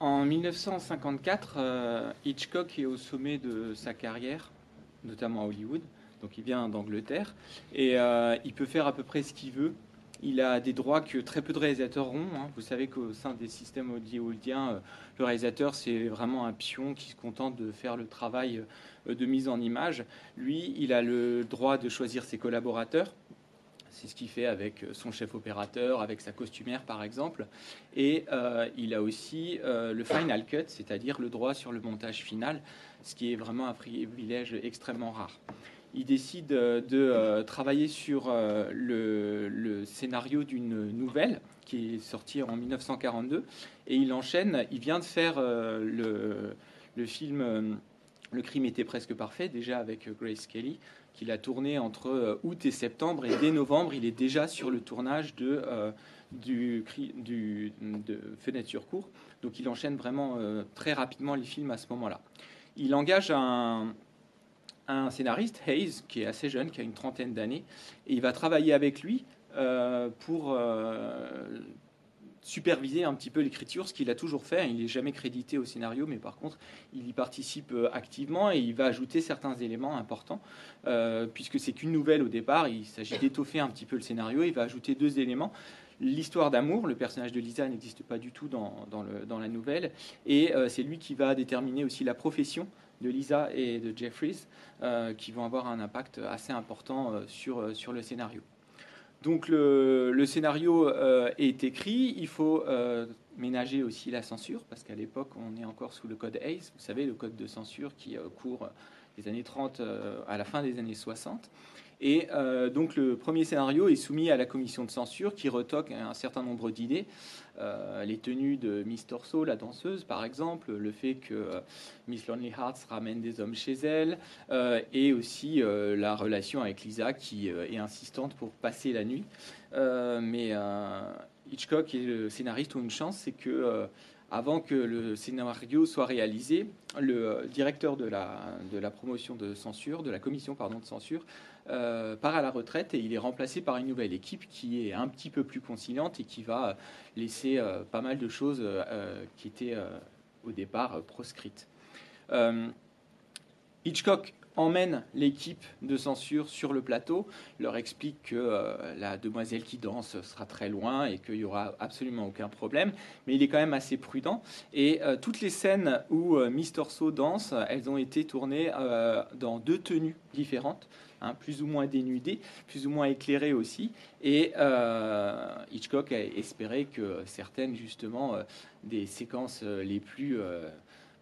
En 1954, Hitchcock est au sommet de sa carrière, notamment à Hollywood. Donc il vient d'Angleterre et il peut faire à peu près ce qu'il veut. Il a des droits que très peu de réalisateurs ont. Hein. Vous savez qu'au sein des systèmes hollywoodiens, euh, le réalisateur, c'est vraiment un pion qui se contente de faire le travail euh, de mise en image. Lui, il a le droit de choisir ses collaborateurs. C'est ce qu'il fait avec son chef opérateur, avec sa costumière par exemple. Et euh, il a aussi le final cut, c'est-à-dire le droit sur le montage final, ce qui est vraiment un privilège extrêmement rare. Il décide euh, de euh, travailler sur euh, le, scénario d'une nouvelle qui est sortie en 1942 et il enchaîne, il vient de faire le, film Le crime était presque parfait déjà avec Grace Kelly qu'il a tourné entre août et septembre et dès novembre il est déjà sur le tournage de, du, du, de Fenêtre sur cour donc il enchaîne vraiment très rapidement les films à ce moment-là. Il engage un, un scénariste, Hayes, qui est assez jeune, qui a une trentaine d'années, et il va travailler avec lui euh, pour euh, superviser un petit peu l'écriture, ce qu'il a toujours fait. Il n'est jamais crédité au scénario, mais par contre, il y participe euh, activement et il va ajouter certains éléments importants, puisque c'est qu'une nouvelle au départ. Il s'agit d'étoffer un petit peu le scénario. Il va ajouter deux éléments. L'histoire d'amour, le personnage de Lisa n'existe pas du tout dans, dans la nouvelle, et c'est lui qui va déterminer aussi la profession de Lisa et de Jeffries, euh, qui vont avoir un impact assez important euh, sur, euh, sur le scénario. Donc le, scénario est écrit, il faut ménager aussi la censure, parce qu'à l'époque on est encore sous le code ACE, vous savez, le code de censure qui court des années 30 à la fin des années 60. Et donc le premier scénario est soumis à la commission de censure qui retoque un certain nombre d'idées. Euh, les tenues de Miss Torso, la danseuse par exemple, le fait que euh, Miss Lonely Hearts ramène des hommes chez elle, euh, et aussi la relation avec Lisa qui est insistante pour passer la nuit. mais Hitchcock et le scénariste ont une chance, c'est que avant que le scénario soit réalisé, le directeur de la, de la promotion de censure, de la commission pardon, de censure, euh, part à la retraite et il est remplacé par une nouvelle équipe qui est un petit peu plus conciliante et qui va laisser euh, pas mal de choses euh, qui étaient au départ proscrites. Hitchcock emmène l'équipe de censure sur le plateau, leur explique que euh, la demoiselle qui danse sera très loin et qu'il n'y aura absolument aucun problème, mais il est quand même assez prudent. Et euh, toutes les scènes où euh, Miss Torso danse, elles ont été tournées dans deux tenues différentes. Hein, plus ou moins dénudées, plus ou moins éclairées aussi. Et Hitchcock a espéré que certaines, justement, des séquences les plus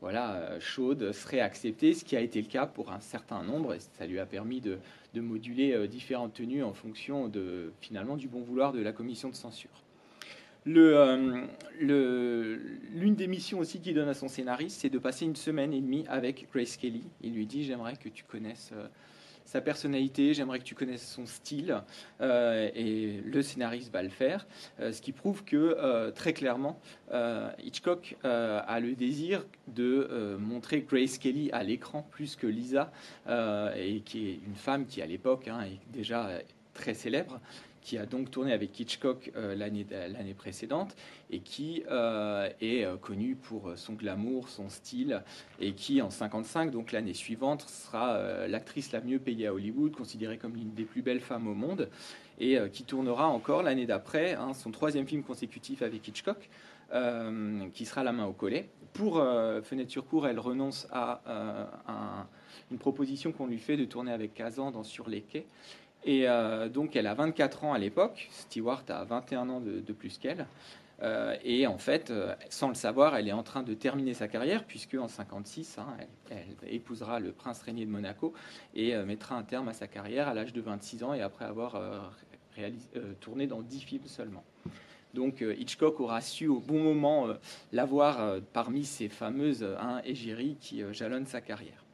voilà, euh, chaude serait acceptée, ce qui a été le cas pour un certain nombre, et ça lui a permis de, moduler euh, différentes tenues en fonction de, finalement du bon vouloir de la commission de censure. Euh, l'une des missions aussi qu'il donne à son scénariste, c'est de passer une semaine et demie avec Grace Kelly. Il lui dit J'aimerais que tu connaisses sa personnalité, j'aimerais que tu connaisses son style, euh, et le scénariste va le faire, euh, ce qui prouve que euh, très clairement, Hitchcock a le désir de montrer Grace Kelly à l'écran plus que Lisa, et qui est une femme qui à l'époque hein, est déjà très célèbre, qui a donc tourné avec Hitchcock euh, l'année précédente et qui euh, est euh, connu pour son glamour, son style et qui en 55, donc l'année suivante, sera l'actrice la mieux payée à Hollywood, considérée comme l'une des plus belles femmes au monde et qui tournera encore l'année d'après hein, son troisième film consécutif avec Hitchcock. qui sera La main au collet. Pour Fenêtre sur cour, elle renonce à une proposition qu'on lui fait de tourner avec Kazan dans Sur les quais. Et euh, donc, elle a 24 ans à l'époque. Stewart a 21 ans de, plus qu'elle. Euh, et en fait, euh, sans le savoir, elle est en train de terminer sa carrière, puisque en 56, hein, elle, épousera le prince régnier de Monaco et mettra un terme à sa carrière à l'âge de 26 ans et après avoir tourné dans 10 films seulement. Donc Hitchcock aura su au bon moment l'avoir parmi ces fameuses hein, égéries qui jalonnent sa carrière.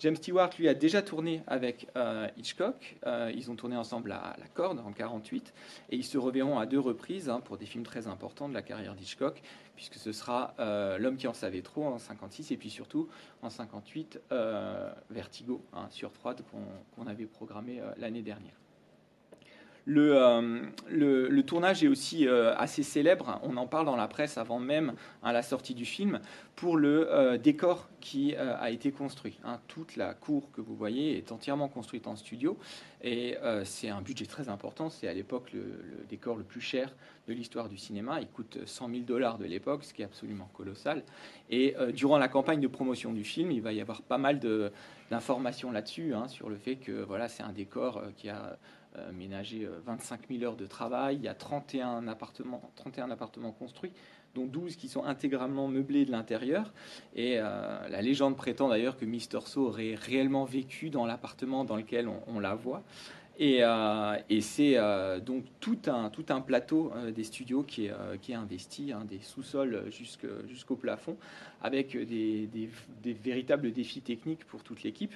James Stewart, lui, a déjà tourné avec euh, Hitchcock. Euh, ils ont tourné ensemble à La Corde en 48 et ils se reverront à deux reprises hein, pour des films très importants de la carrière d'Hitchcock, puisque ce sera euh, L'homme qui en savait trop en 56 et puis surtout en 58 Vertigo hein, sur 3 qu'on avait programmé l'année dernière. Le, le, tournage est aussi assez célèbre, on en parle dans la presse avant même hein, la sortie du film, pour le décor qui a été construit. Hein. Toute la cour que vous voyez est entièrement construite en studio et c'est un budget très important. C'est à l'époque le, décor le plus cher de l'histoire du cinéma. Il coûte 100 000 dollars de l'époque, ce qui est absolument colossal. Et durant la campagne de promotion du film, il va y avoir pas mal d'informations là-dessus, hein, sur le fait que voilà, c'est un décor qui a euh, ménagé 25 euh, 000 heures de travail. Il y a 31 appartements, 31 appartements construits, dont 12 qui sont intégralement meublés de l'intérieur. Et euh, la légende prétend d'ailleurs que Mister So aurait réellement vécu dans l'appartement dans lequel on, la voit. Et, c'est donc tout un, plateau des studios qui est, qui est investi, hein, des sous-sols jusqu'au plafond, avec des, des, véritables défis techniques pour toute l'équipe.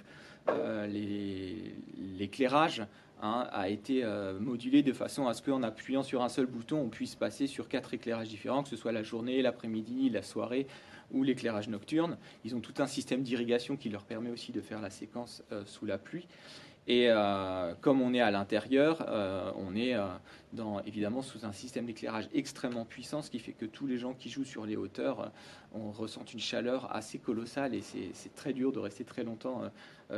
L'éclairage Hein, a été euh, modulé de façon à ce qu'en appuyant sur un seul bouton, on puisse passer sur quatre éclairages différents, que ce soit la journée, l'après-midi, la soirée ou l'éclairage nocturne. Ils ont tout un système d'irrigation qui leur permet aussi de faire la séquence euh, sous la pluie. Et euh, comme on est à l'intérieur, on est évidemment sous un système d'éclairage extrêmement puissant, ce qui fait que tous les gens qui jouent sur les hauteurs on ressent une chaleur assez colossale et c'est très dur de rester très longtemps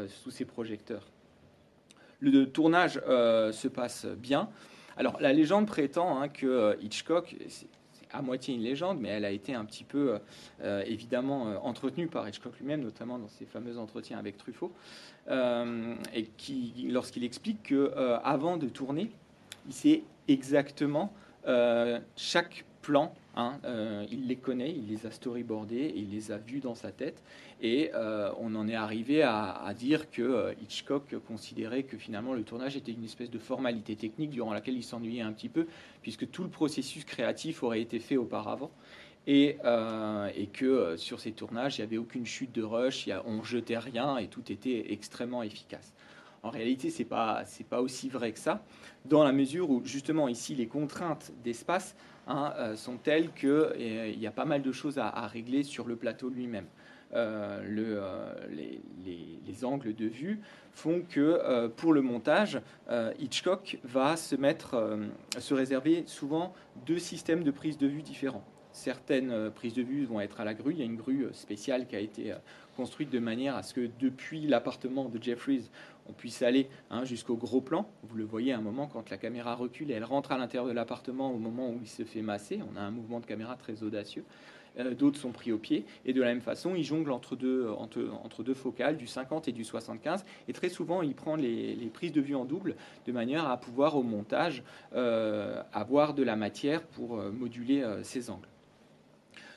sous ces projecteurs. Le tournage euh, se passe bien. Alors, la légende prétend hein, que euh, Hitchcock, c'est à moitié une légende, mais elle a été un petit peu euh, évidemment entretenue par Hitchcock lui-même, notamment dans ses fameux entretiens avec Truffaut, et qui, lorsqu'il explique que avant de tourner, il sait exactement chaque plan Hein, euh, il les connaît, il les a storyboardés, il les a vus dans sa tête. Et euh, on en est arrivé à, dire que euh, Hitchcock considérait que finalement le tournage était une espèce de formalité technique durant laquelle il s'ennuyait un petit peu, puisque tout le processus créatif aurait été fait auparavant. Et, que sur ces tournages, il n'y avait aucune chute de rush, on jetait rien et tout était extrêmement efficace. En réalité, ce n'est pas, aussi vrai que ça, dans la mesure où justement ici les contraintes d'espace Hein, euh, sont telles qu'il euh, y a pas mal de choses à, régler sur le plateau lui-même. Euh, les, angles de vue font que pour le montage, Hitchcock va se mettre, se réserver souvent deux systèmes de prise de vue différents. Certaines prises de vue vont être à la grue. Il y a une grue spéciale qui a été construite de manière à ce que depuis l'appartement de Jeffries, on puisse aller hein, jusqu'au gros plan. Vous le voyez à un moment quand la caméra recule et elle rentre à l'intérieur de l'appartement au moment où il se fait masser. On a un mouvement de caméra très audacieux. Euh, d'autres sont pris au pied. Et de la même façon, il jongle entre deux, focales, du 50 et du 75. Et très souvent, il prend les, prises de vue en double de manière à pouvoir au montage euh, avoir de la matière pour euh, moduler ses angles.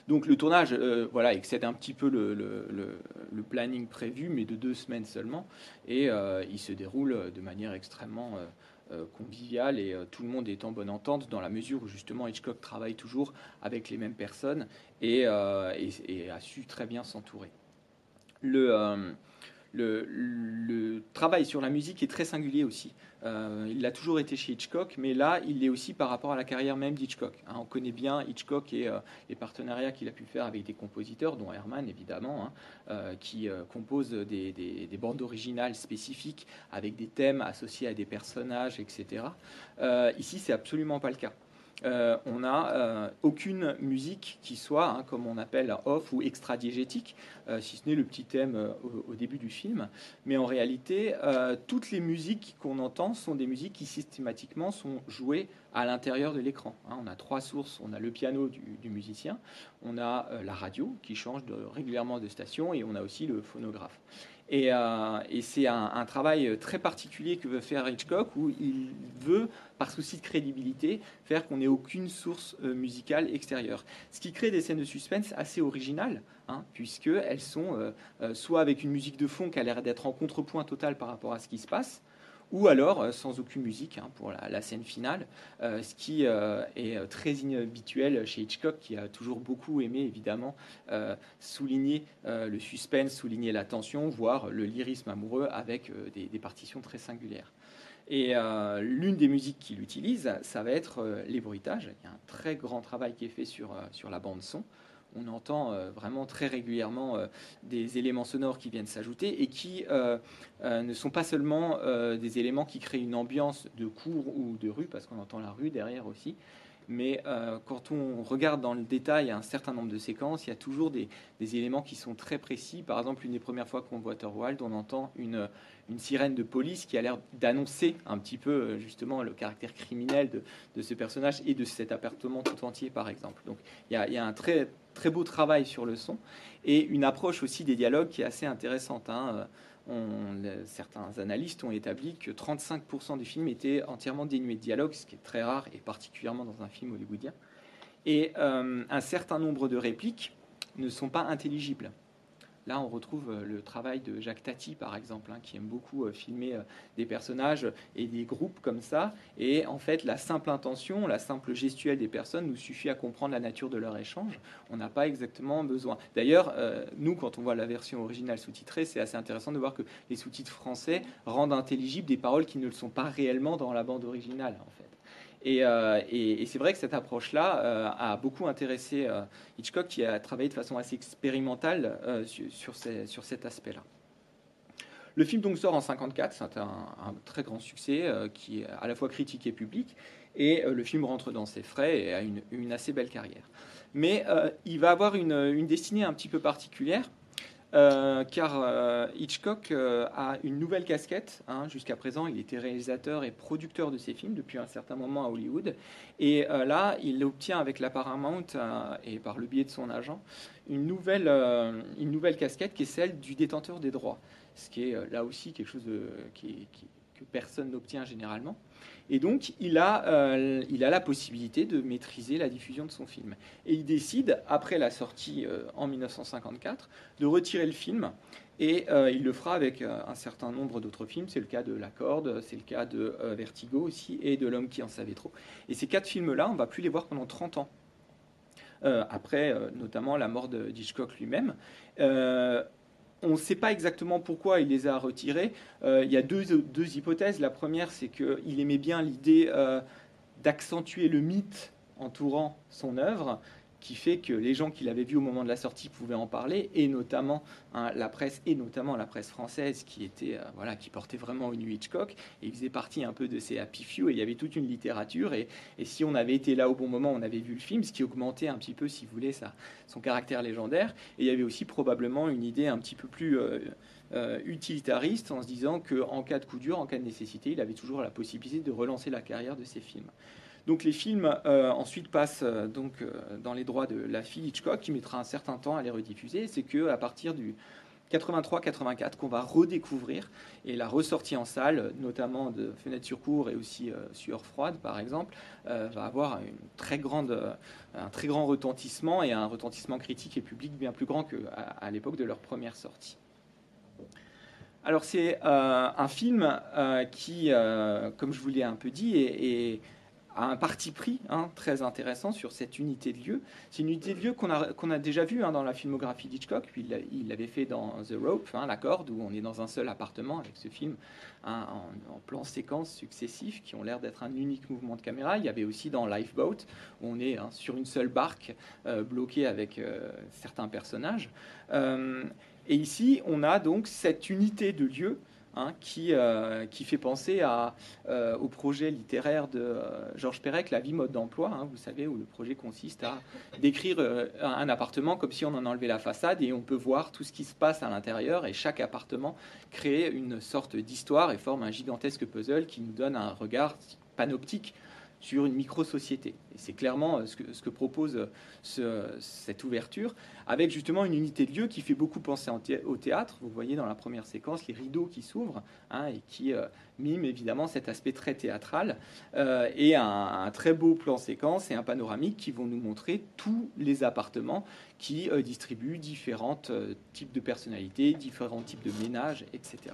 Donc le tournage euh, voilà, excède un petit peu le, planning prévu, mais de deux semaines seulement. Et euh, il se déroule de manière extrêmement euh, conviviale et tout le monde est en bonne entente dans la mesure où justement Hitchcock travaille toujours avec les mêmes personnes et, et a su très bien s'entourer. Le, le, travail sur la musique est très singulier aussi. Euh, il a toujours été chez Hitchcock, mais là, il l'est aussi par rapport à la carrière même d'Hitchcock. Hein, on connaît bien Hitchcock et euh, les partenariats qu'il a pu faire avec des compositeurs, dont Herman évidemment, hein, euh, qui composent des, des, bandes originales spécifiques avec des thèmes associés à des personnages, etc. ici, c'est absolument pas le cas. Euh, on n'a euh, aucune musique qui soit, hein, comme on appelle, off ou extra-diégétique, euh, si ce n'est le petit thème au, début du film. Mais en réalité, toutes les musiques qu'on entend sont des musiques qui systématiquement sont jouées à l'intérieur de l'écran. Hein. on a trois sources. On a le piano du, musicien, on a la radio qui change régulièrement de station et on a aussi le phonographe. Et, c'est un, travail très particulier que veut faire Hitchcock, où il veut par souci de crédibilité, faire qu'on n'ait aucune source euh, musicale extérieure. Ce qui crée des scènes de suspense assez originales, hein, puisqu'elles sont euh, euh, soit avec une musique de fond qui a l'air d'être en contrepoint total par rapport à ce qui se passe, ou alors sans aucune musique hein, pour la, scène finale, ce qui est très inhabituel chez Hitchcock, qui a toujours beaucoup aimé évidemment souligner le suspense, souligner la tension, voire le lyrisme amoureux avec des partitions très singulières. Et euh, l'une des musiques qu'il utilise, ça va être euh, les. Il y a un très grand travail qui est fait sur, euh, sur la bande son. On entend vraiment très régulièrement des éléments sonores qui viennent s'ajouter et qui ne sont pas seulement des éléments qui créent une ambiance de cour ou de rue, parce qu'on entend la rue derrière aussi, mais euh, quand on regarde dans le détail un certain nombre de séquences, il y a toujours des, éléments qui sont très précis. Par exemple, une des premières fois qu'on voit Thorwald, on entend une, sirène de police qui a l'air d'annoncer un petit peu euh, justement le caractère criminel de, ce personnage et de cet appartement tout entier, par exemple. Donc il y a, un très, très beau travail sur le son et une approche aussi des dialogues qui est assez intéressante. Hein certains analystes ont établi que 35% du film était entièrement dénué de dialogue, ce qui est très rare et particulièrement dans un film hollywoodien. Et euh, un certain nombre de répliques ne sont pas intelligibles. Là, on retrouve euh, le travail de Jacques Tati, par exemple, hein, qui aime beaucoup euh, filmer euh, des personnages et des groupes comme ça. Et en fait, la simple intention, la simple gestuelle des personnes nous suffit à comprendre la nature de leur échange. On n'a pas exactement besoin. D'ailleurs, nous, quand on voit la version originale sous-titrée, c'est assez intéressant de voir que les sous-titres français rendent intelligibles des paroles qui ne le sont pas réellement dans la bande originale, en fait. Euh, et, c'est vrai que cette approche-là euh, a beaucoup intéressé euh, Hitchcock, qui a travaillé de façon assez expérimentale sur, sur, cet aspect-là. Le film donc sort en 54, c'est un, très grand succès qui est à la fois critique et public, et le film rentre dans ses frais et a une, assez belle carrière. Mais il va avoir une, une, destinée un petit peu particulière, euh, car euh, Hitchcock euh, a une nouvelle casquette. Hein. Jusqu'à présent, il était réalisateur et producteur de ses films depuis un certain moment à Hollywood. Et là, il obtient avec la Paramount et par le biais de son agent une nouvelle, une nouvelle casquette qui est celle du détenteur des droits. Ce qui est là aussi quelque chose que personne n'obtient généralement. Et donc, il a, euh, il a la possibilité de maîtriser la diffusion de son film. Et il décide, après la sortie euh, en 1954, de retirer le film. Et euh, il le fera avec un certain nombre d'autres films. C'est le cas de La Corde, c'est le cas de Vertigo aussi, et de L'homme qui en savait trop. Et ces quatre films-là, on ne va plus les voir pendant 30 ans. après notamment la mort de Hitchcock lui-même. On ne sait pas exactement pourquoi il les a retirés. Euh, il y a deux, hypothèses. La première, c'est qu'il aimait bien l'idée euh, d'accentuer le mythe entourant son œuvre qui fait que les gens qui l'avaient vu au moment de la sortie pouvaient en parler, et notamment hein, la presse, et notamment la presse française, qui était euh, voilà, qui portait vraiment au New Hitchcock, et il faisait partie un peu de ces happy few, et il y avait toute une littérature, et, si on avait été là au bon moment, on avait vu le film, ce qui augmentait un petit peu, si vous voulez, son caractère légendaire, et il y avait aussi probablement une idée un petit peu plus euh, euh, utilitariste, en se disant qu'en cas de coup dur, en cas de nécessité, il avait toujours la possibilité de relancer la carrière de ses films. Donc les films euh, ensuite passent euh, donc euh, dans les droits de la fille Hitchcock, qui mettra un certain temps à les rediffuser. C'est que à partir du 83-84 qu'on va redécouvrir et la ressortie en salle, notamment de Fenêtre sur cour et aussi Sueur froide par exemple, va avoir un très grand retentissement et un retentissement critique et public bien plus grand qu'à à, l'époque de leur première sortie. Alors c'est un film qui, comme je vous l'ai un peu dit, est a un parti pris hein, très intéressant sur cette unité de lieu. C'est une unité de lieu qu'on a, déjà vue hein, dans la filmographie d'Hitchcock, il l'avait fait dans The Rope, hein, la corde, où on est dans un seul appartement avec ce film en, plans séquences successifs qui ont l'air d'être un unique mouvement de caméra. Il y avait aussi dans Lifeboat, où on est sur une seule barque euh, bloquée avec euh, certains personnages. Euh, et ici, on a donc cette unité de lieu Hein, qui, euh, qui fait penser euh, au projet littéraire de euh, Georges Perec, La vie mode d'emploi, hein, vous savez, où le projet consiste à décrire un appartement comme si on en enlevait la façade et on peut voir tout ce qui se passe à l'intérieur et chaque appartement crée une sorte d'histoire et forme un gigantesque puzzle qui nous donne un regard panoptique sur une micro-société. C'est clairement euh, ce que, ce que propose euh, cette ouverture, avec justement une unité de lieu qui fait beaucoup penser au théâtre. Vous voyez dans la première séquence les rideaux qui s'ouvrent hein, et qui euh, miment évidemment cet aspect très théâtral, et un, très beau plan séquence et un panoramique qui vont nous montrer tous les appartements qui distribuent différents types de personnalités, différents types de ménages, etc.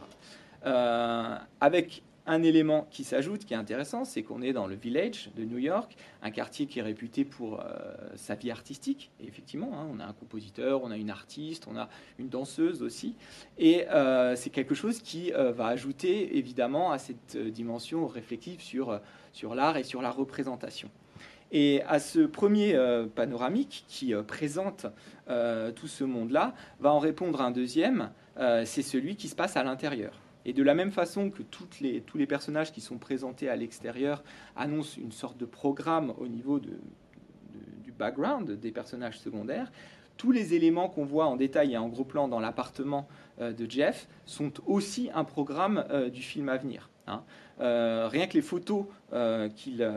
avec un élément qui s'ajoute, qui est intéressant, c'est qu'on est dans le Village de New York, un quartier qui est réputé pour euh, sa vie artistique. Et effectivement, hein, on a un compositeur, on a une artiste, on a une danseuse aussi. Et euh, c'est quelque chose qui euh, va ajouter évidemment à cette dimension réflexive sur, sur l'art et sur la représentation. Et à ce premier panoramique qui présente tout ce monde-là, va en répondre un deuxième, c'est celui qui se passe à l'intérieur. Et de la même façon que tous les personnages qui sont présentés à l'extérieur annoncent une sorte de programme au niveau du background des personnages secondaires, tous les éléments qu'on voit en détail et en gros plan dans l'appartement euh, de Jeff sont aussi un programme euh, du film à venir. Hein. Euh, rien que les photos qu'il...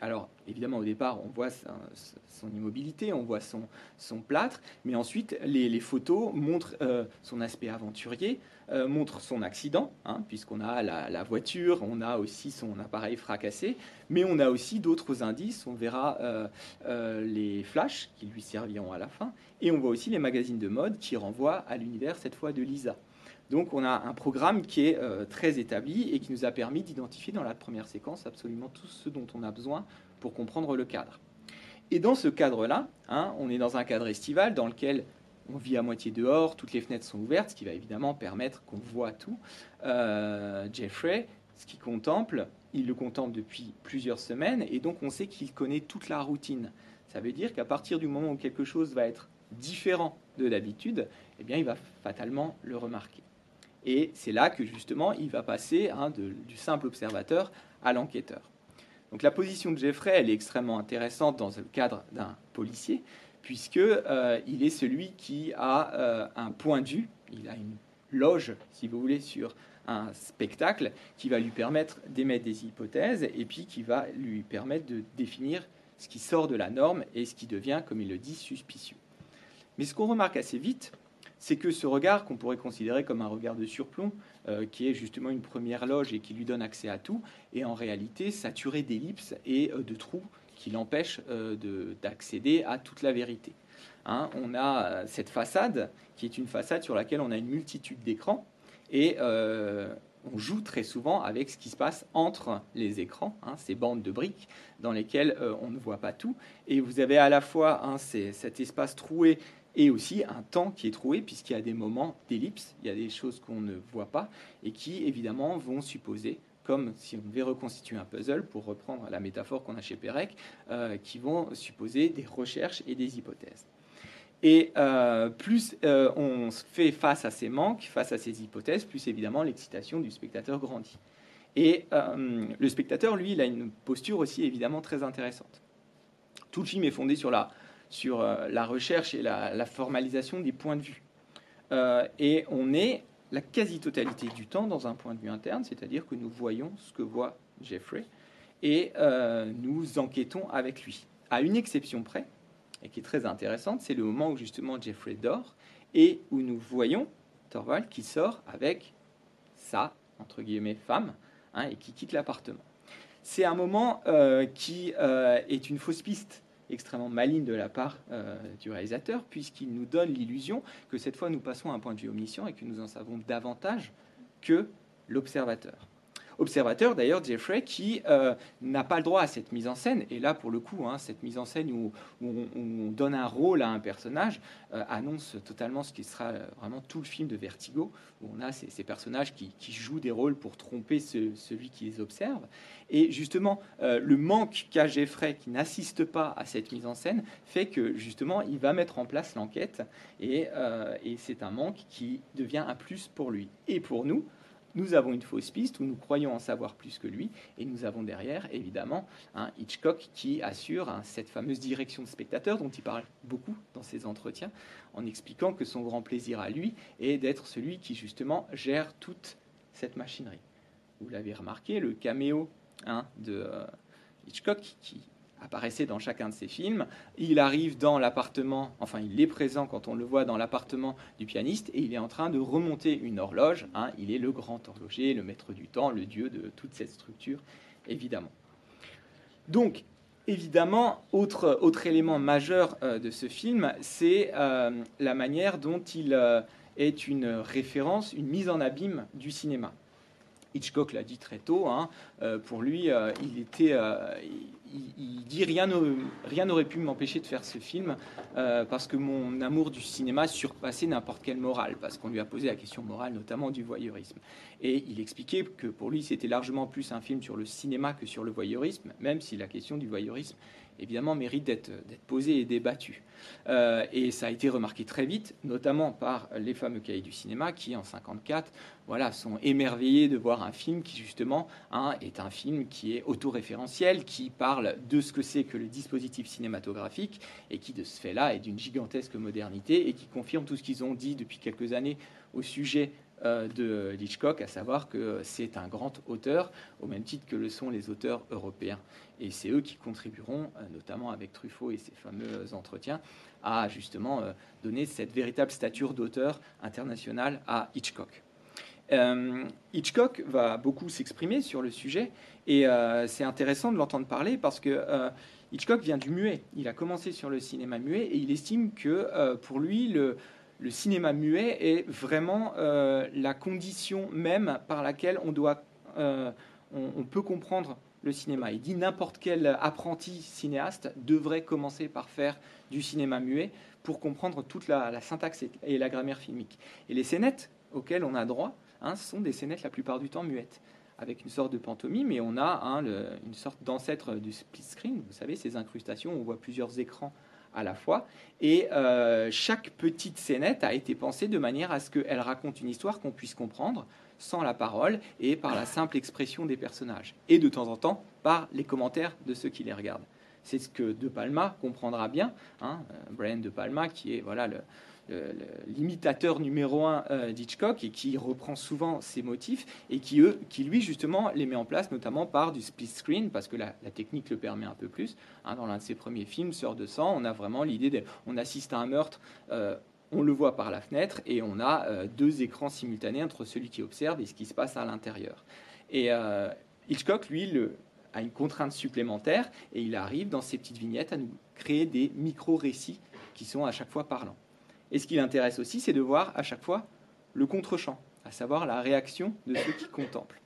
alors, évidemment, au départ, on voit son immobilité, on voit son, plâtre, mais ensuite, les, photos montrent son aspect aventurier, euh, montre son accident, hein, puisqu'on a la, voiture, on a aussi son appareil fracassé, mais on a aussi d'autres indices. On verra euh, euh, les flashs qui lui serviront à la fin, et on voit aussi les magazines de mode qui renvoient à l'univers, cette fois de Lisa. Donc on a un programme qui est très établi et qui nous a permis d'identifier dans la première séquence absolument tout ce dont on a besoin pour comprendre le cadre. Et dans ce cadre-là, hein, on est dans un cadre estival dans lequel on vit à moitié dehors, toutes les fenêtres sont ouvertes, ce qui va évidemment permettre qu'on voit tout. Euh, Jeffrey, ce qu'il contemple, il le contemple depuis plusieurs semaines, et donc on sait qu'il connaît toute la routine. Ça veut dire qu'à partir du moment où quelque chose va être différent de d'habitude, eh bien, il va fatalement le remarquer. Et c'est là que justement, il va passer hein, du simple observateur à l'enquêteur. Donc la position de Jeffrey, elle est extrêmement intéressante dans le cadre d'un policier, puisque euh, il est celui qui a euh, un point de vue, il a une loge, si vous voulez, sur un spectacle qui va lui permettre d'émettre des hypothèses et puis qui va lui permettre de définir ce qui sort de la norme et ce qui devient, comme il le dit, suspicieux. Mais ce qu'on remarque assez vite, c'est que ce regard qu'on pourrait considérer comme un regard de surplomb, euh, qui est justement une première loge et qui lui donne accès à tout, est en réalité saturé d'ellipses et de trous qui l'empêche euh, d'accéder à toute la vérité. Hein, on a euh, cette façade qui est une façade sur laquelle on a une multitude d'écrans et euh, on joue très souvent avec ce qui se passe entre les écrans, hein, ces bandes de briques dans lesquelles on ne voit pas tout. Et vous avez à la fois hein, cet espace troué et aussi un temps qui est troué, puisqu'il y a des moments d'ellipse, il y a des choses qu'on ne voit pas, et qui évidemment vont supposer comme si on devait reconstituer un puzzle, pour reprendre la métaphore qu'on a chez Pérec, euh, qui vont supposer des recherches et des hypothèses. Et euh, plus euh, on fait face à ces manques, face à ces hypothèses, plus évidemment l'excitation du spectateur grandit. Et le spectateur, lui, il a une posture aussi évidemment très intéressante. Tout le film est fondé sur la, sur, la recherche et la, formalisation des points de vue. et on est la quasi-totalité du temps dans un point de vue interne, c'est-à-dire que nous voyons ce que voit Jeffrey et euh, nous enquêtons avec lui. À une exception près, et qui est très intéressante, c'est le moment où justement Jeffrey dort et où nous voyons Thorvald qui sort avec sa, entre guillemets, femme hein, et qui quitte l'appartement. C'est un moment euh, qui euh, est une fausse piste extrêmement maligne de la part euh, du réalisateur, puisqu'il nous donne l'illusion que cette fois nous passons à un point de vue omniscient et que nous en savons davantage que l'observateur. Observateur d'ailleurs, Jeffrey, qui euh, n'a pas le droit à cette mise en scène. Et là, pour le coup, hein, cette mise en scène où, on, donne un rôle à un personnage euh, annonce totalement ce qui sera vraiment tout le film de Vertigo, où on a ces, personnages qui, jouent des rôles pour tromper celui qui les observe. Et justement, euh, le manque qu'a Jeffrey, qui n'assiste pas à cette mise en scène, fait que justement, il va mettre en place l'enquête. et c'est un manque qui devient un plus pour lui et pour nous nous avons une fausse piste où nous croyons en savoir plus que lui, et nous avons derrière, évidemment, Hitchcock qui assure hein, cette fameuse direction de spectateur dont il parle beaucoup dans ses entretiens, en expliquant que son grand plaisir à lui est d'être celui qui, justement, gère toute cette machinerie. Vous l'avez remarqué, le caméo hein, de euh, Hitchcock, qui apparaissait dans chacun de ses films. Il arrive dans l'appartement, enfin il est présent quand on le voit dans l'appartement du pianiste et il est en train de remonter une horloge. Hein. Il est le grand horloger, le maître du temps, le dieu de toute cette structure, évidemment. Donc, évidemment, autre, autre élément majeur euh, de ce film, c'est euh, la manière dont il euh, est une référence, une mise en abîme du cinéma. Hitchcock l'a dit très tôt, hein, pour lui, il était, il, dit rien n'aurait pu m'empêcher de faire ce film euh, parce que mon amour du cinéma surpassait n'importe quelle morale, parce qu'on lui a posé la question morale, notamment du voyeurisme. Et il expliquait que pour lui, c'était largement plus un film sur le cinéma que sur le voyeurisme, même si la question du voyeurisme évidemment, mérite d'être posé et débattu. Euh, et ça a été remarqué très vite, notamment par les fameux cahiers du cinéma qui, en 54, voilà, sont émerveillés de voir un film qui, justement, hein, est un film qui est autoréférentiel, qui parle de ce que c'est que le dispositif cinématographique et qui, de ce fait-là, est d'une gigantesque modernité et qui confirme tout ce qu'ils ont dit depuis quelques années au sujet euh, de Hitchcock, à savoir que c'est un grand auteur, au même titre que le sont les auteurs européens. Et c'est eux qui contribueront, euh, notamment avec Truffaut et ses fameux entretiens, à justement euh, donner cette véritable stature d'auteur international à Hitchcock. Hitchcock va beaucoup s'exprimer sur le sujet et c'est intéressant de l'entendre parler parce que Hitchcock vient du muet. Il a commencé sur le cinéma muet et il estime que pour lui, le, le cinéma muet est vraiment euh, la condition même par laquelle on, doit, euh, on, peut comprendre le cinéma. Il dit n'importe quel apprenti cinéaste devrait commencer par faire du cinéma muet pour comprendre toute la, syntaxe et, la grammaire filmique. Et les scénettes auxquelles on a droit hein, sont des scénettes la plupart du temps muettes avec une sorte de pantomime, et on a hein, une sorte d'ancêtre du split screen, vous savez, ces incrustations, on voit plusieurs écrans à la fois. Et euh, chaque petite scénette a été pensée de manière à ce qu'elle raconte une histoire qu'on puisse comprendre sans la parole et par la simple expression des personnages. Et de temps en temps par les commentaires de ceux qui les regardent. C'est ce que De Palma comprendra bien, hein, euh, Brian De Palma, qui est voilà le, l'imitateur numéro un euh, d'Hitchcock et qui reprend souvent ses motifs et qui, lui, justement, les met en place notamment par du split screen parce que la, technique le permet un peu plus. Hein, dans l'un de ses premiers films, Sœur de sang, on a vraiment l'idée. On assiste à un meurtre. Euh, on le voit par la fenêtre et on a euh, deux écrans simultanés entre celui qui observe et ce qui se passe à l'intérieur. Et Hitchcock, lui, a une contrainte supplémentaire et il arrive dans ces petites vignettes à nous créer des micro-récits qui sont à chaque fois parlants. Et ce qui l'intéresse aussi, c'est de voir à chaque fois le contre-champ, à savoir la réaction de ceux qui contemplent.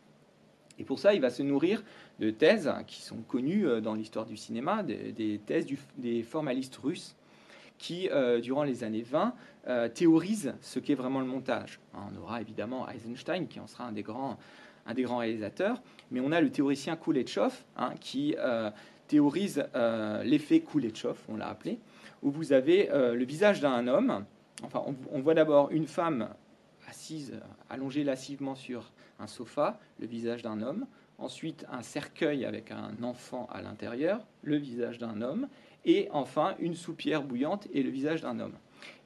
Et pour ça, il va se nourrir de thèses qui sont connues euh, dans l'histoire du cinéma, des, thèses des formalistes russes qui, euh, durant les années 20, euh, théorisent ce qu'est vraiment le montage. On aura évidemment Eisenstein, qui en sera un des grands, un des grands réalisateurs, mais on a le théoricien Kuleshov, hein, qui théorise l'effet Kuleshov, on l'a appelé, où vous avez le visage d'un homme Enfin, on, voit d'abord une femme assise, allongée lascivement sur un sofa, le visage d'un homme. Ensuite, un cercueil avec un enfant à l'intérieur, le visage d'un homme. Et enfin, une soupière bouillante et le visage d'un homme.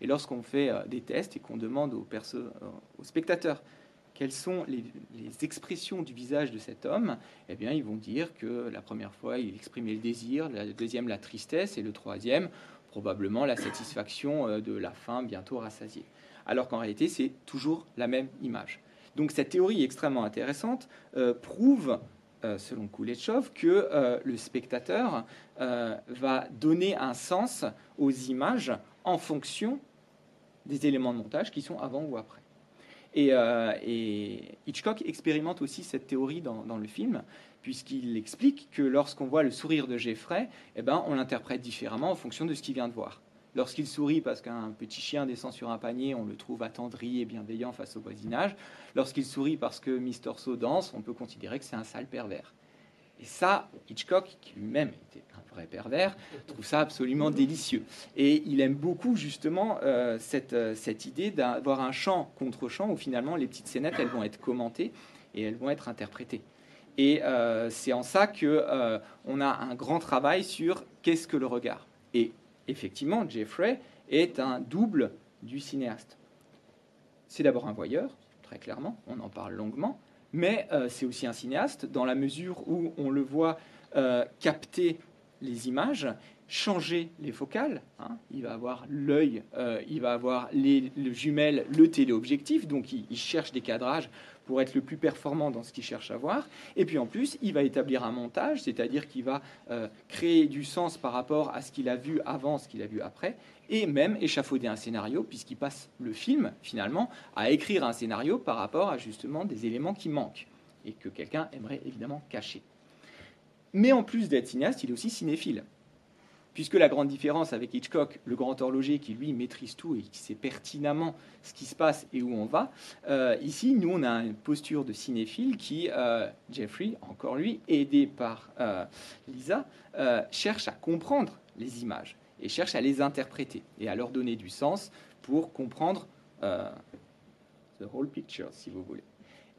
Et lorsqu'on fait euh, des tests et qu'on demande aux, euh, aux, spectateurs quelles sont les, expressions du visage de cet homme, eh bien, ils vont dire que la première fois, il exprimait le désir, la deuxième, la tristesse, et le troisième, probablement la satisfaction euh, de la faim bientôt rassasiée. Alors qu'en réalité, c'est toujours la même image. Donc cette théorie extrêmement intéressante euh, prouve, euh, selon Kuleshov, que le spectateur va donner un sens aux images en fonction des éléments de montage qui sont avant ou après. Et, Hitchcock expérimente aussi cette théorie dans le film, puisqu'il explique que lorsqu'on voit le sourire de Geoffrey, eh ben, on l'interprète différemment en fonction de ce qu'il vient de voir. Lorsqu'il sourit parce qu'un petit chien descend sur un panier, on le trouve attendri et bienveillant face au voisinage. Lorsqu'il sourit parce que Mister So danse, on peut considérer que c'est un sale pervers. Et ça, Hitchcock, qui lui-même était un vrai pervers, trouve ça absolument délicieux. Et il aime beaucoup justement euh, cette, euh, cette idée d'avoir un chant contre chant où finalement les petites scénettes, elles vont être commentées et elles vont être interprétées. Et euh, c'est en ça qu'on euh, a un grand travail sur qu'est-ce que le regard? Et effectivement, Jeffrey est un double du cinéaste. C'est d'abord un voyeur, très clairement, on en parle longuement, mais euh, c'est aussi un cinéaste dans la mesure où on le voit capter les images, changer les focales. Hein. Il va avoir l'œil, il va avoir les, jumelles, le téléobjectif, donc il, cherche des cadrages pour être le plus performant dans ce qu'il cherche à voir. Et puis en plus, il va établir un montage, c'est-à-dire qu'il va euh, créer du sens par rapport à ce qu'il a vu avant, ce qu'il a vu après, et même échafauder un scénario, puisqu'il passe le film, finalement, à écrire un scénario par rapport à justement des éléments qui manquent, et que quelqu'un aimerait évidemment cacher. Mais en plus d'être cinéaste, il est aussi cinéphile. Puisque la grande différence avec Hitchcock, le grand horloger qui lui maîtrise tout et qui sait pertinemment ce qui se passe et où on va, euh, ici nous on a une posture de cinéphile qui, euh, Jeffrey, encore lui, aidé par euh, Lisa, cherche à comprendre les images et cherche à les interpréter et à leur donner du sens pour comprendre the whole picture, si vous voulez.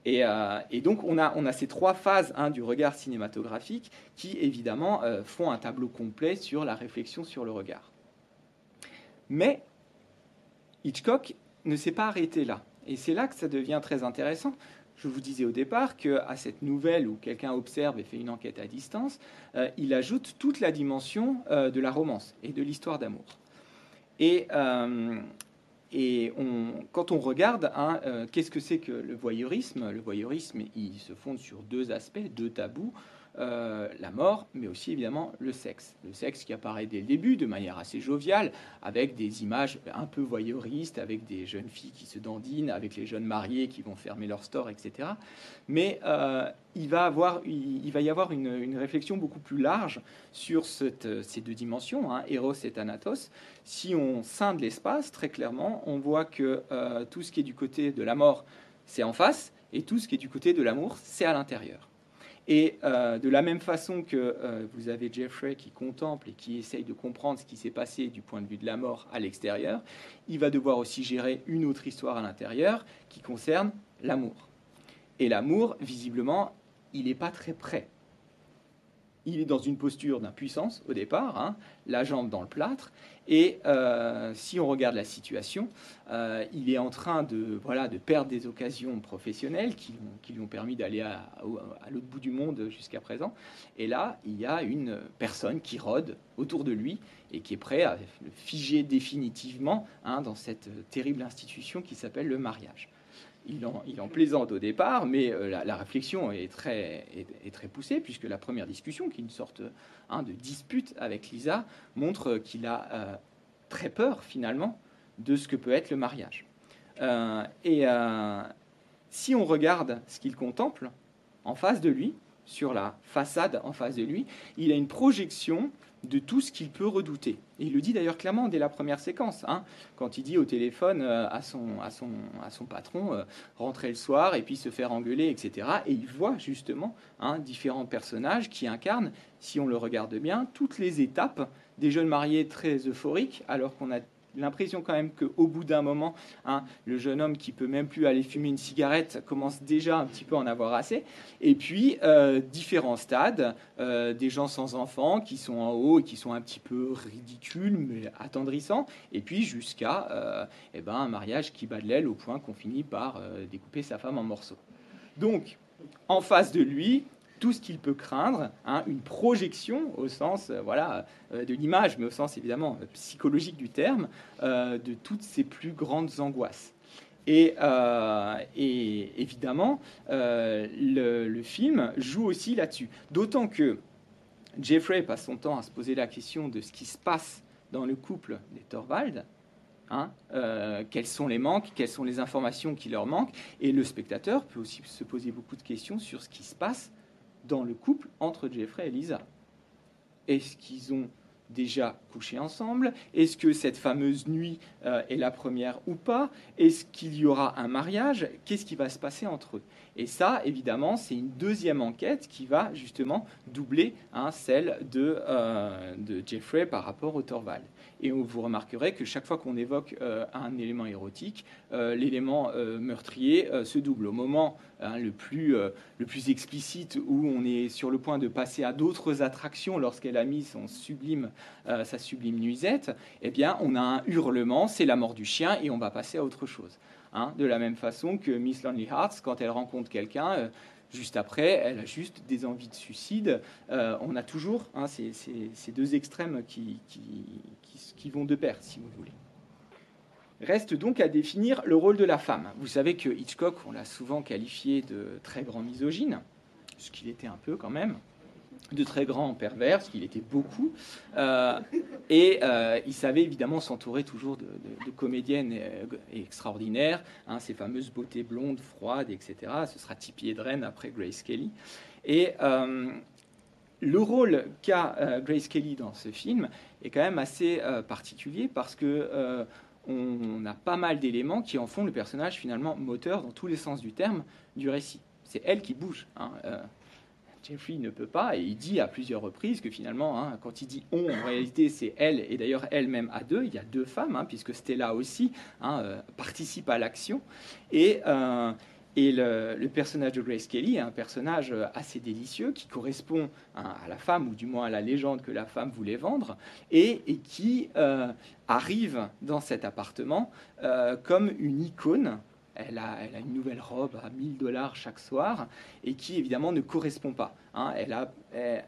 Euh, et, donc on a, ces trois phases hein, du regard cinématographique qui évidemment euh, font un tableau complet sur la réflexion sur le regard. Mais Hitchcock ne s'est pas arrêté là. Et c'est là que ça devient très intéressant. Je vous disais au départ qu'à cette nouvelle où quelqu'un observe et fait une enquête à distance, euh, il ajoute toute la dimension de la romance et de l'histoire d'amour. Et, et quand on regarde, hein, euh, qu'est-ce que c'est que le voyeurisme? Le voyeurisme, il se fonde sur deux aspects, deux tabous. Euh, la mort, mais aussi évidemment le sexe. Le sexe qui apparaît dès le début de manière assez joviale, avec des images un peu voyeuristes, avec des jeunes filles qui se dandinent, avec les jeunes mariés qui vont fermer leur store, etc. Mais euh, il, va y avoir une, réflexion beaucoup plus large sur ces deux dimensions, hein, Eros et Thanatos. Si on scinde l'espace, très clairement, on voit que euh, tout ce qui est du côté de la mort, c'est en face, et tout ce qui est du côté de l'amour, c'est à l'intérieur. Et euh, de la même façon que euh, vous avez Jeffrey qui contemple et qui essaye de comprendre ce qui s'est passé du point de vue de la mort à l'extérieur, il va devoir aussi gérer une autre histoire à l'intérieur qui concerne l'amour. Et l'amour, visiblement, il n'est pas très prêt il est dans une posture d'impuissance au départ, hein, la jambe dans le plâtre, et euh, si on regarde la situation, euh, il est en train de, voilà, de perdre des occasions professionnelles qui, lui ont permis d'aller à, l'autre bout du monde jusqu'à présent. Et là, il y a une personne qui rôde autour de lui et qui est prêt à le figer définitivement hein, dans cette terrible institution qui s'appelle le mariage il en, plaisante au départ, mais euh, la, réflexion est très, poussée, puisque la première discussion, qui est une sorte hein, de dispute avec Lisa, montre qu'il a euh, très peur, finalement, de ce que peut être le mariage. Euh, et si on regarde ce qu'il contemple, en face de lui, sur la façade en face de lui, il a une projection de tout ce qu'il peut redouter. Et il le dit d'ailleurs clairement dès la première séquence, hein, quand il dit au téléphone euh, à, son, à, son, à son patron, euh, rentrer le soir et puis se faire engueuler, etc. Et il voit justement hein, différents personnages qui incarnent, si on le regarde bien, toutes les étapes des jeunes mariés très euphoriques, alors qu'on a l'impression quand même qu'au bout d'un moment, hein, le jeune homme qui peut même plus aller fumer une cigarette commence déjà un petit peu à en avoir assez. Et puis, euh, différents stades, euh, des gens sans enfants qui sont en haut et qui sont un petit peu ridicules, mais attendrissants. Et puis, jusqu'à euh, eh ben, un mariage qui bat de l'aile au point qu'on finit par découper sa femme en morceaux. Donc, en face de lui, tout ce qu'il peut craindre, hein, une projection au sens euh, voilà, euh, de l'image, mais au sens évidemment psychologique du terme, euh, de toutes ses plus grandes angoisses. Et, évidemment, le, film joue aussi là-dessus. D'autant que Jeffrey passe son temps à se poser la question de ce qui se passe dans le couple des Thorvald, Hein, quels sont les manques, quelles sont les informations qui leur manquent. Et le spectateur peut aussi se poser beaucoup de questions sur ce qui se passe dans le couple entre Jeffrey et Lisa. Est-ce qu'ils ont déjà couché ensemble? Est-ce que cette fameuse nuit euh, est la première ou pas? Est-ce qu'il y aura un mariage? Qu'est-ce qui va se passer entre eux? Et ça, évidemment, c'est une deuxième enquête qui va justement doubler hein, celle de, euh, de, Jeffrey par rapport au Torvald. Et vous remarquerez que chaque fois qu'on évoque euh, un élément érotique, euh, l'élément euh, meurtrier se double. Au moment hein, le, plus, explicite où on est sur le point de passer à d'autres attractions lorsqu'elle a mis son sublime, sa sublime nuisette, eh bien, on a un hurlement, c'est la mort du chien, et on va passer à autre chose. Hein. de la même façon que Miss Lonely Hearts, quand elle rencontre quelqu'un, juste après, elle a juste des envies de suicide. on a toujours hein, ces, deux extrêmes qui, qui vont de pair, si vous voulez. Reste donc à définir le rôle de la femme. Vous savez que Hitchcock, on l'a souvent qualifié de très grand misogyne, ce qu'il était un peu quand même, de très grand pervers, ce qu'il était beaucoup, euh, et euh, il savait évidemment s'entourer toujours de, comédiennes euh, extraordinaires, hein, ces fameuses beautés blondes, froides, etc. Ce sera Tippi Hedren après Grace Kelly. Et le rôle qu'a Grace Kelly dans ce film est quand même assez particulier parce que on, a pas mal d'éléments qui en font le personnage finalement moteur dans tous les sens du terme du récit. C'est elle qui bouge. Hein, Jeffrey ne peut pas, et il dit à plusieurs reprises que finalement, hein, quand il dit on, en réalité c'est elle, et d'ailleurs elle-même à deux, il y a deux femmes, hein, puisque Stella aussi hein, euh, participe à l'action. Et, euh, et le, personnage de Grace Kelly est un personnage assez délicieux qui correspond à la femme, ou du moins à la légende que la femme voulait vendre, et, et qui euh, arrive dans cet appartement comme une icône elle a, une nouvelle robe à 1000 dollars chaque soir et qui évidemment ne correspond pas. Hein. Elle a,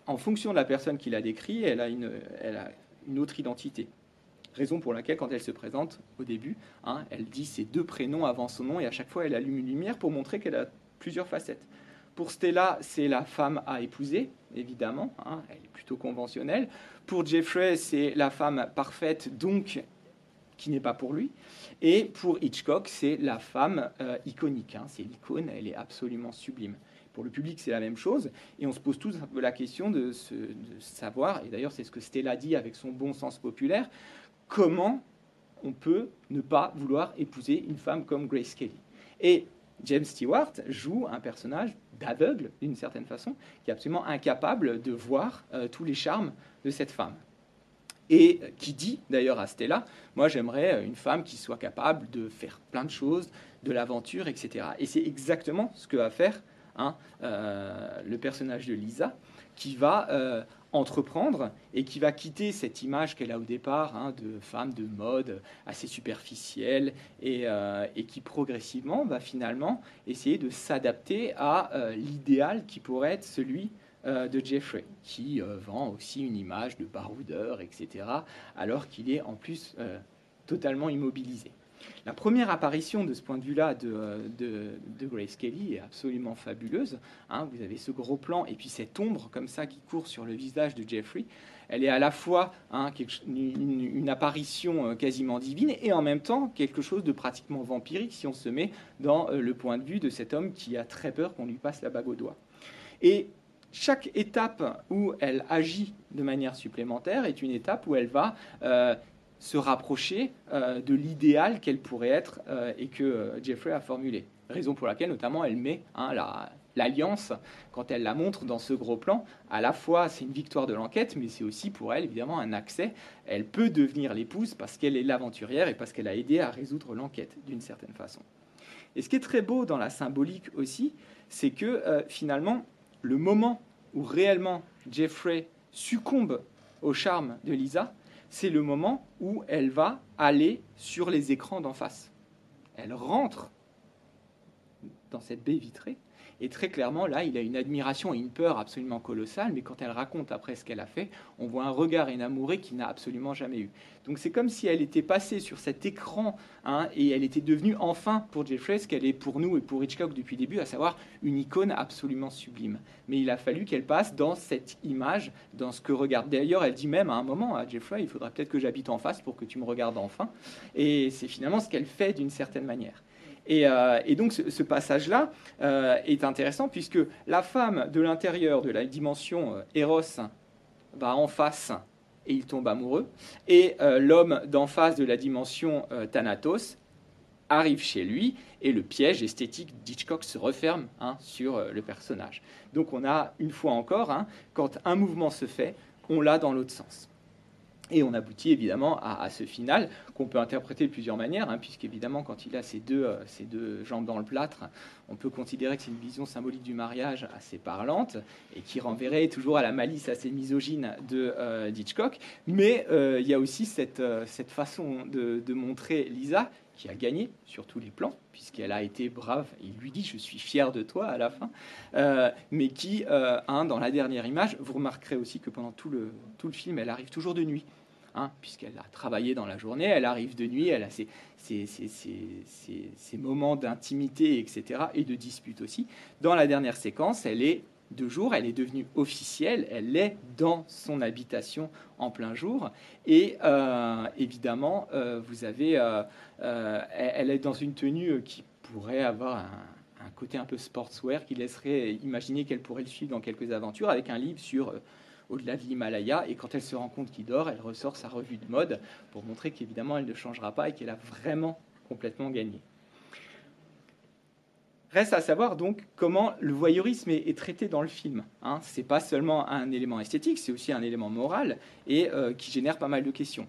en fonction de la personne qui l'a décrit, elle a, une, autre identité. Raison pour laquelle, quand elle se présente au début, hein, elle dit ses deux prénoms avant son nom et à chaque fois elle allume une lumière pour montrer qu'elle a plusieurs facettes. Pour Stella, c'est la femme à épouser, évidemment, hein, elle est plutôt conventionnelle. Pour Jeffrey, c'est la femme parfaite, donc qui n'est pas pour lui. Et pour Hitchcock, c'est la femme euh, iconique. Hein. c'est l'icône, elle est absolument sublime. Pour le public, c'est la même chose. Et on se pose tous un peu la question de, savoir, et d'ailleurs c'est ce que Stella dit avec son bon sens populaire, comment on peut ne pas vouloir épouser une femme comme Grace Kelly. Et James Stewart joue un personnage d'aveugle, d'une certaine façon, qui est absolument incapable de voir euh, tous les charmes de cette femme et qui dit d'ailleurs à Stella, moi j'aimerais une femme qui soit capable de faire plein de choses, de l'aventure, etc. Et c'est exactement ce que va faire hein, euh, le personnage de Lisa, qui va euh, entreprendre et qui va quitter cette image qu'elle a au départ hein, de femme de mode assez superficielle et, euh, et, qui progressivement va finalement essayer de s'adapter à l'idéal qui pourrait être celui euh, de Jeffrey, qui euh, vend aussi une image de baroudeur, etc., alors qu'il est en plus euh, totalement immobilisé. La première apparition de ce point de vue-là de, de, Grace Kelly est absolument fabuleuse. Hein. vous avez ce gros plan et puis cette ombre comme ça qui court sur le visage de Jeffrey. Elle est à la fois hein, une, apparition quasiment divine et en même temps quelque chose de pratiquement vampirique si on se met dans le point de vue de cet homme qui a très peur qu'on lui passe la bague au doigt. Et chaque étape où elle agit de manière supplémentaire est une étape où elle va euh, se rapprocher euh, de l'idéal qu'elle pourrait être euh, et que Jeffrey a formulé. Raison pour laquelle, notamment, elle met hein, l'alliance, quand elle la montre dans ce gros plan, à la fois c'est une victoire de l'enquête, mais c'est aussi pour elle évidemment un accès. Elle peut devenir l'épouse parce qu'elle est l'aventurière et parce qu'elle a aidé à résoudre l'enquête d'une certaine façon. Et ce qui est très beau dans la symbolique aussi, c'est que finalement, le moment où réellement Jeffrey succombe au charme de Lisa, c'est le moment où elle va aller sur les écrans d'en face. Elle rentre dans cette baie vitrée et très clairement, là, il a une admiration et une peur absolument colossale, mais quand elle raconte après ce qu'elle a fait, on voit un regard énamouré qu'il n'a absolument jamais eu. Donc c'est comme si elle était passée sur cet écran hein, et elle était devenue enfin pour Jeffrey ce qu'elle est pour nous et pour Hitchcock depuis le début, à savoir une icône absolument sublime. Mais il a fallu qu'elle passe dans cette image, dans ce que regarde. D'ailleurs, elle dit même à un moment à Jeffrey, il faudra peut-être que j'habite en face pour que tu me regardes enfin. Et c'est finalement ce qu'elle fait d'une certaine manière. Euh, et, donc ce, passage-là euh, est intéressant puisque la femme de l'intérieur de la dimension euh, Eros va en face et il tombe amoureux, et l'homme d'en face de la dimension Thanatos arrive chez lui et le piège esthétique d'Hitchcock se referme hein, sur le personnage. Donc on a une fois encore, hein, quand un mouvement se fait, on l'a dans l'autre sens. Et on aboutit évidemment à, ce final qu'on peut interpréter de plusieurs manières, hein, puisqu'évidemment, quand il a ces deux, euh, deux jambes dans le plâtre, on peut considérer que c'est une vision symbolique du mariage assez parlante et qui renverrait toujours à la malice assez misogyne de euh, Hitchcock. Mais euh, il y a aussi cette, cette façon de, montrer Lisa qui a gagné sur tous les plans, puisqu'elle a été brave. Il lui dit Je suis fier de toi à la fin. mais qui, hein, dans la dernière image, vous remarquerez aussi que pendant tout le, tout le film, elle arrive toujours de nuit. Hein, puisqu'elle a travaillé dans la journée, elle arrive de nuit, elle a ses, moments d'intimité, etc., et de dispute aussi. Dans la dernière séquence, elle est de jour, elle est devenue officielle, elle est dans son habitation en plein jour, et euh, évidemment, euh, vous avez, euh, elle est dans une tenue qui pourrait avoir un, un, côté un peu sportswear, qui laisserait imaginer qu'elle pourrait le suivre dans quelques aventures, avec un livre sur au-delà de l'Himalaya. Et quand elle se rend compte qu'il dort, elle ressort sa revue de mode pour montrer qu'évidemment, elle ne changera pas et qu'elle a vraiment complètement gagné. Reste à savoir donc comment le voyeurisme est, traité dans le film. Hein. Ce n'est pas seulement un élément esthétique, c'est aussi un élément moral et euh, qui génère pas mal de questions.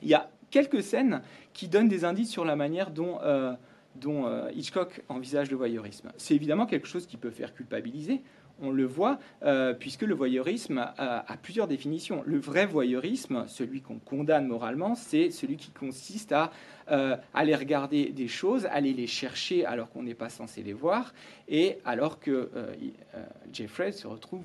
Il y a quelques scènes qui donnent des indices sur la manière dont, euh, euh, Hitchcock envisage le voyeurisme. C'est évidemment quelque chose qui peut faire culpabiliser on le voit, euh, puisque le voyeurisme a, plusieurs définitions. Le vrai voyeurisme, celui qu'on condamne moralement, c'est celui qui consiste à euh, aller regarder des choses, aller les chercher alors qu'on n'est pas censé les voir, et alors que euh, Jeffrey se retrouve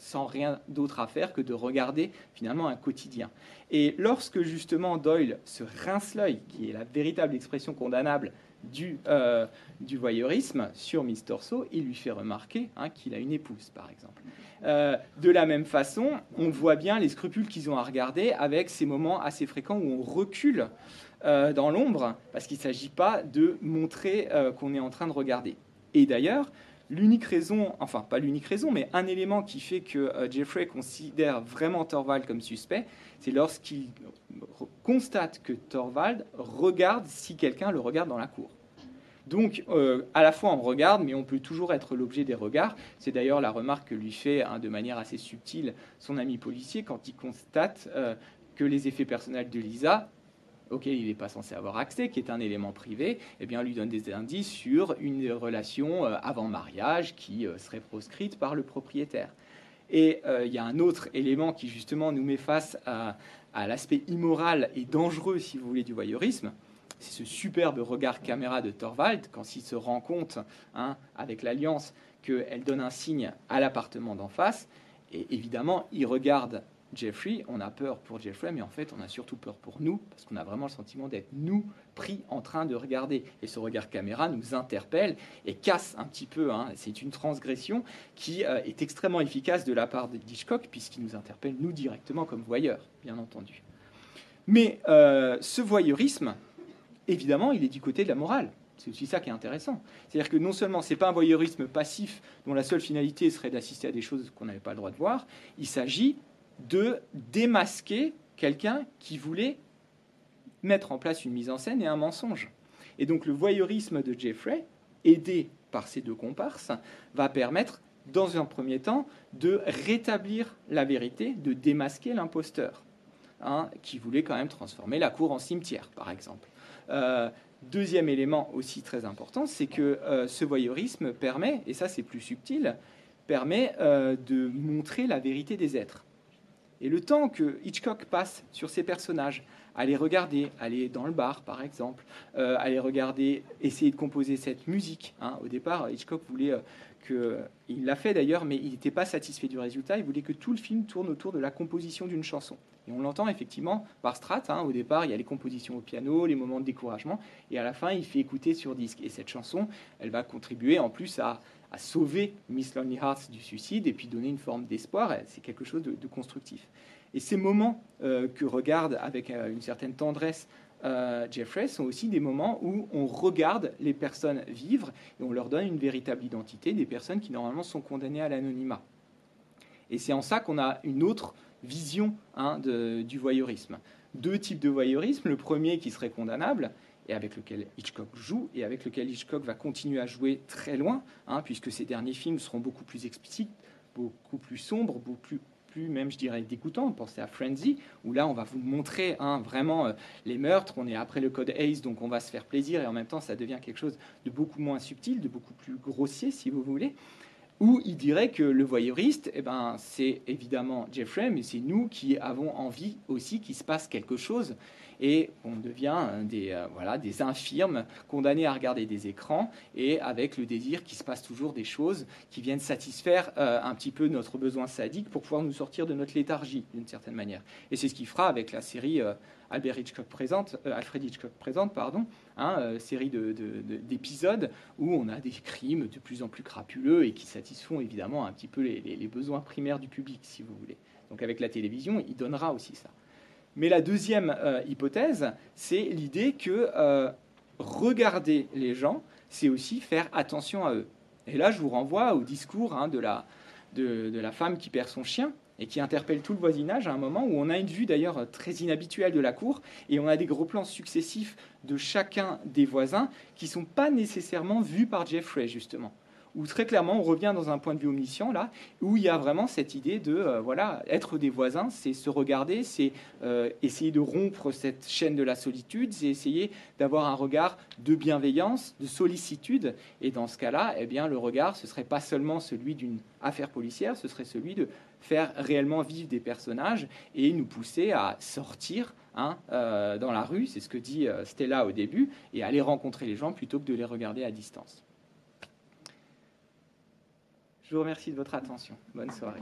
sans rien d'autre à faire que de regarder finalement un quotidien. Et lorsque justement Doyle se rince l'œil, qui est la véritable expression condamnable du, euh, du voyeurisme sur Miss Torso, il lui fait remarquer hein, qu'il a une épouse, par exemple. Euh, de la même façon, on voit bien les scrupules qu'ils ont à regarder avec ces moments assez fréquents où on recule euh, dans l'ombre, parce qu'il ne s'agit pas de montrer qu'on est en train de regarder. Et d'ailleurs, l'unique raison, enfin pas l'unique raison, mais un élément qui fait que Jeffrey considère vraiment Thorvald comme suspect, c'est lorsqu'il constate que Thorvald regarde si quelqu'un le regarde dans la cour. Donc, euh, à la fois on regarde, mais on peut toujours être l'objet des regards. C'est d'ailleurs la remarque que lui fait hein, de manière assez subtile son ami policier quand il constate euh, que les effets personnels de Lisa, auxquels il n'est pas censé avoir accès, qui est un élément privé, eh bien, lui donne des indices sur une relation euh, avant mariage qui serait proscrite par le propriétaire. Et il y a un autre élément qui justement nous met face à, l'aspect immoral et dangereux, si vous voulez, du voyeurisme, c'est ce superbe regard caméra de Thorvald quand il se rend compte, hein, avec l'alliance, qu'elle donne un signe à l'appartement d'en face. Et évidemment, il regarde Jeffrey, on a peur pour Jeffrey, mais en fait, on a surtout peur pour nous, parce qu'on a vraiment le sentiment d'être nous pris en train de regarder. Et ce regard caméra nous interpelle et casse un petit peu. Hein. C'est une transgression qui euh, est extrêmement efficace de la part de Hitchcock, puisqu'il nous interpelle, nous, directement comme voyeurs, bien entendu. Mais euh, ce voyeurisme, évidemment, il est du côté de la morale. C'est aussi ça qui est intéressant. C'est-à-dire que non seulement ce n'est pas un voyeurisme passif dont la seule finalité serait d'assister à des choses qu'on n'avait pas le droit de voir, il s'agit de démasquer quelqu'un qui voulait mettre en place une mise en scène et un mensonge. Et donc le voyeurisme de Jeffrey, aidé par ces deux comparses, va permettre, dans un premier temps, de rétablir la vérité, de démasquer l'imposteur, hein, qui voulait quand même transformer la cour en cimetière, par exemple. Euh, deuxième élément aussi très important, c'est que euh, ce voyeurisme permet, et ça c'est plus subtil, permet euh, de montrer la vérité des êtres. Et le temps que Hitchcock passe sur ces personnages, à les regarder, aller dans le bar par exemple, euh, à les regarder, essayer de composer cette musique. Hein. Au départ, Hitchcock voulait euh, que, il l'a fait d'ailleurs, mais il n'était pas satisfait du résultat. Il voulait que tout le film tourne autour de la composition d'une chanson. Et on l'entend effectivement par strat. Hein. Au départ, il y a les compositions au piano, les moments de découragement, et à la fin, il fait écouter sur disque. Et cette chanson, elle va contribuer en plus à à sauver Miss Lonely Hearts du suicide et puis donner une forme d'espoir. C'est quelque chose de, constructif. Et ces moments euh, que regarde avec euh, une certaine tendresse euh, Jeffrey sont aussi des moments où on regarde les personnes vivre et on leur donne une véritable identité, des personnes qui normalement sont condamnées à l'anonymat. Et c'est en ça qu'on a une autre vision hein, du voyeurisme. Deux types de voyeurisme. Le premier qui serait condamnable, et avec lequel Hitchcock joue et avec lequel Hitchcock va continuer à jouer très loin, hein, puisque ses derniers films seront beaucoup plus explicites, beaucoup plus sombres, beaucoup plus, même, je dirais, dégoûtants. Pensez à Frenzy, où là, on va vous montrer hein, vraiment euh, les meurtres. On est après le code Ace, donc on va se faire plaisir, et en même temps, ça devient quelque chose de beaucoup moins subtil, de beaucoup plus grossier, si vous voulez où il dirait que le voyeuriste, eh ben, c'est évidemment Jeffrey, mais c'est nous qui avons envie aussi qu'il se passe quelque chose et on devient des, euh, voilà, des infirmes condamnés à regarder des écrans et avec le désir qu'il se passe toujours des choses qui viennent satisfaire euh, un petit peu notre besoin sadique pour pouvoir nous sortir de notre léthargie d'une certaine manière. Et c'est ce qu'il fera avec la série euh, Albert présente, Alfred Hitchcock présente, pardon, hein, série d'épisodes où on a des crimes de plus en plus crapuleux et qui satisfont évidemment un petit peu les besoins primaires du public, si vous voulez. Donc avec la télévision, il donnera aussi ça. Mais la deuxième euh, hypothèse, c'est l'idée que euh, regarder les gens, c'est aussi faire attention à eux. Et là, je vous renvoie au discours hein, de, la, de, la femme qui perd son chien et qui interpelle tout le voisinage à un moment où on a une vue d'ailleurs très inhabituelle de la cour et on a des gros plans successifs de chacun des voisins qui ne sont pas nécessairement vus par Jeffrey justement où très clairement on revient dans un point de vue omniscient là, où il y a vraiment cette idée de euh, voilà être des voisins, c'est se regarder, c'est euh, essayer de rompre cette chaîne de la solitude, c'est essayer d'avoir un regard de bienveillance, de sollicitude, et dans ce cas-là, eh bien le regard ce serait pas seulement celui d'une affaire policière, ce serait celui de faire réellement vivre des personnages et nous pousser à sortir hein, euh, dans la rue, c'est ce que dit Stella au début, et aller rencontrer les gens plutôt que de les regarder à distance. Je vous remercie de votre attention. Bonne soirée.